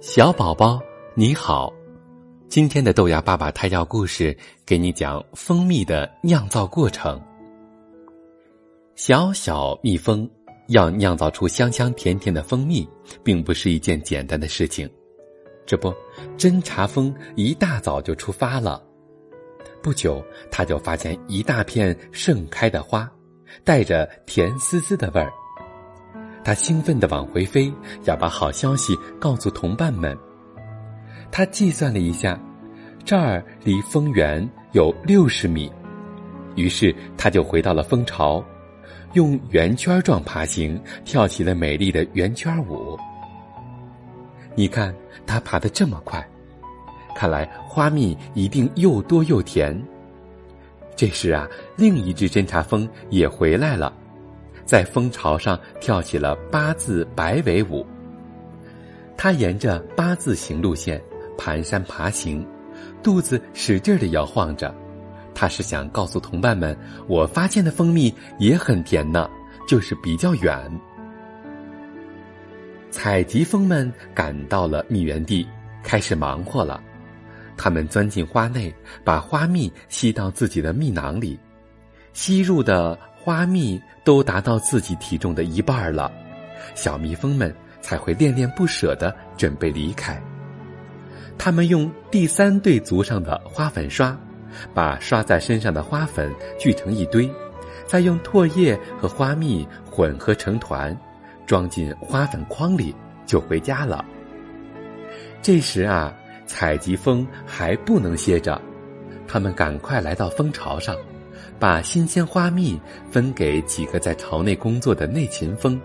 小宝宝，你好！今天的豆芽爸爸胎教故事给你讲蜂蜜的酿造过程。小小蜜蜂要酿造出香香甜甜的蜂蜜，并不是一件简单的事情。这不，侦察蜂一大早就出发了。不久，他就发现一大片盛开的花，带着甜丝丝的味儿。他兴奋地往回飞，要把好消息告诉同伴们。他计算了一下，这儿离蜂园有六十米，于是他就回到了蜂巢，用圆圈状爬行，跳起了美丽的圆圈舞。你看他爬得这么快，看来花蜜一定又多又甜。这时啊，另一只侦察蜂也回来了。在蜂巢上跳起了八字摆尾舞。他沿着八字形路线蹒跚爬行，肚子使劲的摇晃着。他是想告诉同伴们，我发现的蜂蜜也很甜呢，就是比较远。采集蜂们赶到了蜜源地，开始忙活了。他们钻进花内，把花蜜吸到自己的蜜囊里，吸入的。花蜜都达到自己体重的一半了，小蜜蜂们才会恋恋不舍的准备离开。他们用第三对足上的花粉刷，把刷在身上的花粉聚成一堆，再用唾液和花蜜混合成团，装进花粉筐里就回家了。这时啊，采集蜂还不能歇着，他们赶快来到蜂巢上。把新鲜花蜜分给几个在巢内工作的内勤蜂，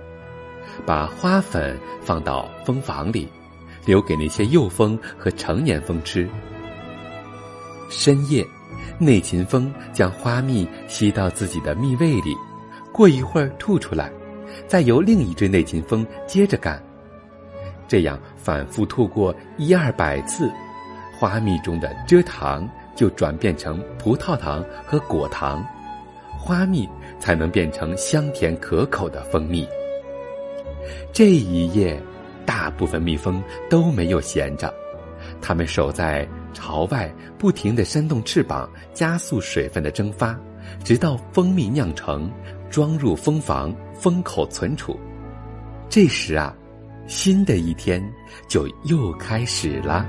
把花粉放到蜂房里，留给那些幼蜂和成年蜂吃。深夜，内勤蜂将花蜜吸到自己的蜜胃里，过一会儿吐出来，再由另一只内勤蜂接着干。这样反复吐过一二百次，花蜜中的蔗糖。就转变成葡萄糖和果糖，花蜜才能变成香甜可口的蜂蜜。这一夜，大部分蜜蜂都没有闲着，它们守在巢外，不停的扇动翅膀，加速水分的蒸发，直到蜂蜜酿成，装入蜂房，封口存储。这时啊，新的一天就又开始了。